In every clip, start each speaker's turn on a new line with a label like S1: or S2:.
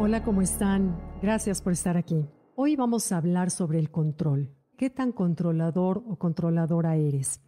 S1: Hola, ¿cómo están? Gracias por estar aquí. Hoy vamos a hablar sobre el control. ¿Qué tan controlador o controladora eres?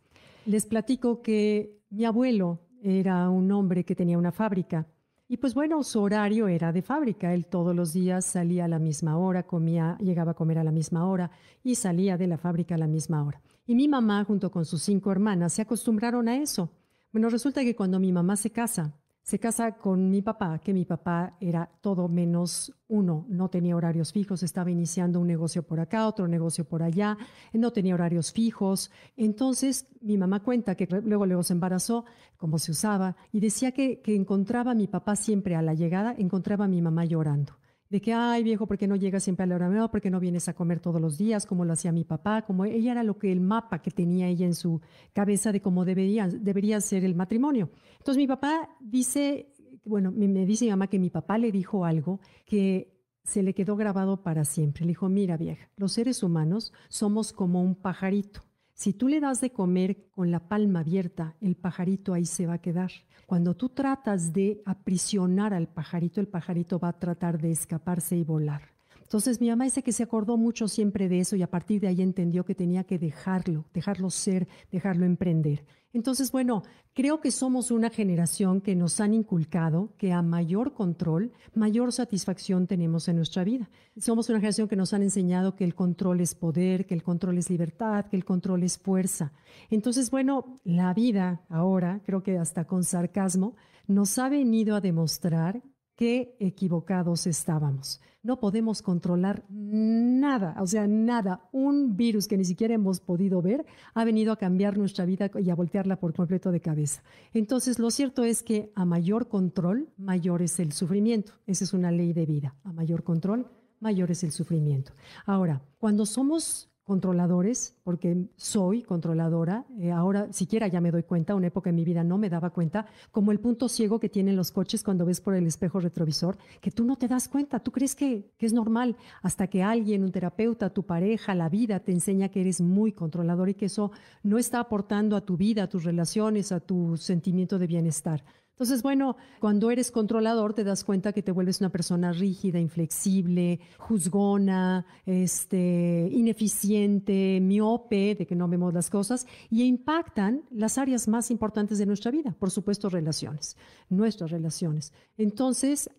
S1: Les platico que mi abuelo era un hombre que tenía una fábrica y pues bueno, su horario era de fábrica. Él todos los días salía a la misma hora, comía, llegaba a comer a la misma hora y salía de la fábrica a la misma hora. Y mi mamá, junto con sus cinco hermanas, se acostumbraron a eso. Bueno, resulta que cuando mi mamá se casa, se casa con mi papá, que mi papá era todo menos uno, no tenía horarios fijos, estaba iniciando un negocio por acá, otro negocio por allá, no tenía horarios fijos. Entonces mi mamá cuenta que luego luego se embarazó, como se usaba, y decía que, que encontraba a mi papá siempre a la llegada, encontraba a mi mamá llorando de que, ay viejo, ¿por qué no llegas siempre a la hora? No, ¿por qué no vienes a comer todos los días como lo hacía mi papá? Como ella era lo que el mapa que tenía ella en su cabeza de cómo debería, debería ser el matrimonio. Entonces mi papá dice, bueno, me dice mi mamá que mi papá le dijo algo que se le quedó grabado para siempre. Le dijo, mira vieja, los seres humanos somos como un pajarito. Si tú le das de comer con la palma abierta, el pajarito ahí se va a quedar. Cuando tú tratas de aprisionar al pajarito, el pajarito va a tratar de escaparse y volar. Entonces mi mamá dice que se acordó mucho siempre de eso y a partir de ahí entendió que tenía que dejarlo, dejarlo ser, dejarlo emprender. Entonces, bueno, creo que somos una generación que nos han inculcado que a mayor control, mayor satisfacción tenemos en nuestra vida. Somos una generación que nos han enseñado que el control es poder, que el control es libertad, que el control es fuerza. Entonces, bueno, la vida ahora, creo que hasta con sarcasmo, nos ha venido a demostrar qué equivocados estábamos. No podemos controlar nada, o sea, nada. Un virus que ni siquiera hemos podido ver ha venido a cambiar nuestra vida y a voltearla por completo de cabeza. Entonces, lo cierto es que a mayor control, mayor es el sufrimiento. Esa es una ley de vida. A mayor control, mayor es el sufrimiento. Ahora, cuando somos controladores, porque soy controladora. Eh, ahora siquiera ya me doy cuenta, una época en mi vida no me daba cuenta, como el punto ciego que tienen los coches cuando ves por el espejo retrovisor, que tú no te das cuenta, tú crees que, que es normal, hasta que alguien, un terapeuta, tu pareja, la vida, te enseña que eres muy controlador y que eso no está aportando a tu vida, a tus relaciones, a tu sentimiento de bienestar. Entonces, bueno, cuando eres controlador te das cuenta que te vuelves una persona rígida, inflexible, juzgona, este, ineficiente, miope, de que no vemos las cosas, y impactan las áreas más importantes de nuestra vida, por supuesto, relaciones, nuestras relaciones. Entonces,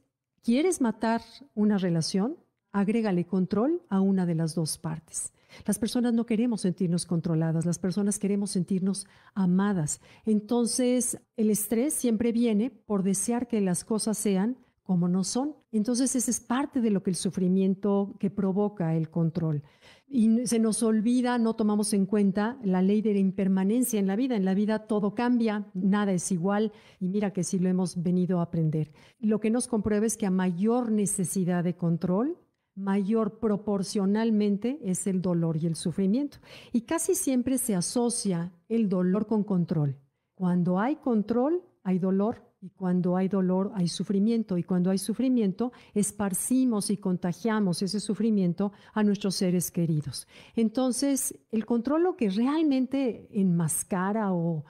S1: ¿quieres matar una relación? Agrégale control a una de las dos partes. Las personas no queremos sentirnos controladas, las personas queremos sentirnos amadas. Entonces, el estrés siempre viene por desear que las cosas sean como no son. Entonces, ese es parte de lo que el sufrimiento que provoca el control. Y se nos olvida, no tomamos en cuenta la ley de la impermanencia en la vida. En la vida todo cambia, nada es igual y mira que sí lo hemos venido a aprender. Lo que nos comprueba es que a mayor necesidad de control, mayor proporcionalmente es el dolor y el sufrimiento. Y casi siempre se asocia el dolor con control. Cuando hay control, hay dolor. Y cuando hay dolor, hay sufrimiento. Y cuando hay sufrimiento, esparcimos y contagiamos ese sufrimiento a nuestros seres queridos. Entonces, el control lo que realmente enmascara o,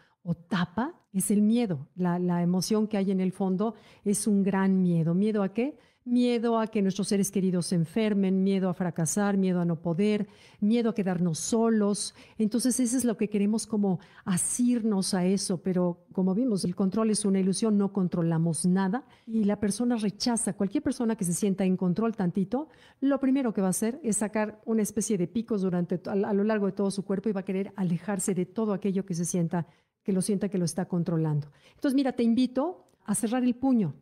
S1: tapa es el miedo. La emoción que hay en el fondo es un gran miedo. ¿Miedo a qué? Miedo a que nuestros seres queridos se enfermen, miedo a fracasar, miedo a no poder, miedo a quedarnos solos. Entonces, eso es lo que queremos como asirnos a eso, pero como vimos, el control es una ilusión, no controlamos nada y la persona rechaza, cualquier persona que se sienta en control tantito, lo primero que va a hacer es sacar una especie de picos durante a lo largo de todo su cuerpo y va a querer alejarse de todo aquello que se sienta que lo sienta que lo está controlando. Entonces, mira, te invito a cerrar el puño,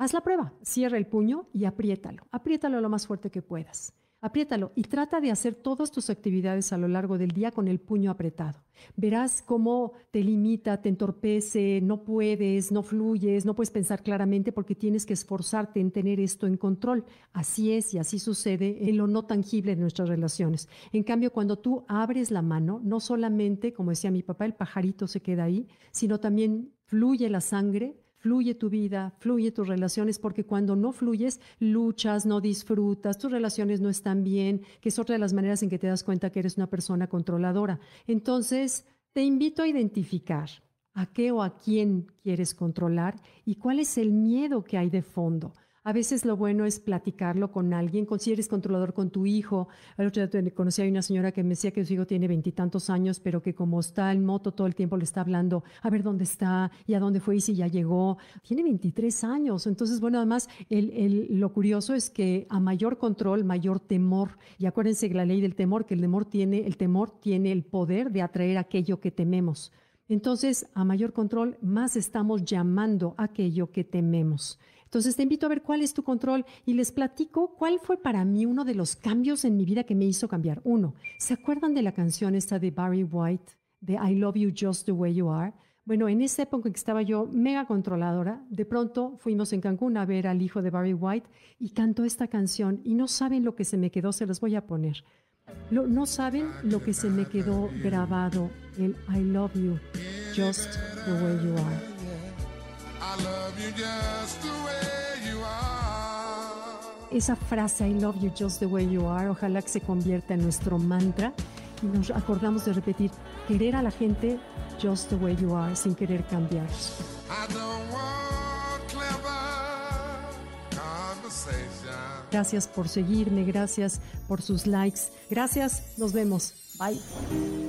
S1: Haz la prueba, cierra el puño y apriétalo. Apriétalo lo más fuerte que puedas. Apriétalo y trata de hacer todas tus actividades a lo largo del día con el puño apretado. Verás cómo te limita, te entorpece, no puedes, no fluyes, no puedes pensar claramente porque tienes que esforzarte en tener esto en control. Así es y así sucede en lo no tangible de nuestras relaciones. En cambio, cuando tú abres la mano, no solamente, como decía mi papá, el pajarito se queda ahí, sino también fluye la sangre, fluye tu vida, fluye tus relaciones, porque cuando no fluyes, luchas, no disfrutas, tus relaciones no están bien, que es otra de las maneras en que te das cuenta que eres una persona controladora. Entonces, te invito a identificar a qué o a quién quieres controlar y cuál es el miedo que hay de fondo. A veces lo bueno es platicarlo con alguien, si controlador con tu hijo. El otro día conocí a una señora que me decía que su hijo tiene veintitantos años, pero que como está en moto todo el tiempo le está hablando, a ver dónde está y a dónde fue y si ya llegó. Tiene 23 años. Entonces, bueno, además, lo curioso es que a mayor control, mayor temor. Y acuérdense que la ley del temor, que el temor tiene, el temor tiene el poder de atraer aquello que tememos. Entonces, a mayor control, más estamos llamando aquello que tememos. Entonces te invito a ver cuál es tu control y les platico cuál fue para mí uno de los cambios en mi vida que me hizo cambiar. Uno, ¿se acuerdan de la canción esta de Barry White, de I Love You Just the Way You Are? Bueno, en esa época en que estaba yo mega controladora, de pronto fuimos en Cancún a ver al hijo de Barry White y cantó esta canción y no saben lo que se me quedó, se los voy a poner. no saben lo que se me quedó grabado, el I love you just the way you are. Esa frase I love you just the way you are, ojalá que se convierta en nuestro mantra y nos acordamos de repetir, querer a la gente just the way you are, sin querer cambiar. Gracias por seguirme, gracias por sus likes. Gracias, nos vemos. Bye.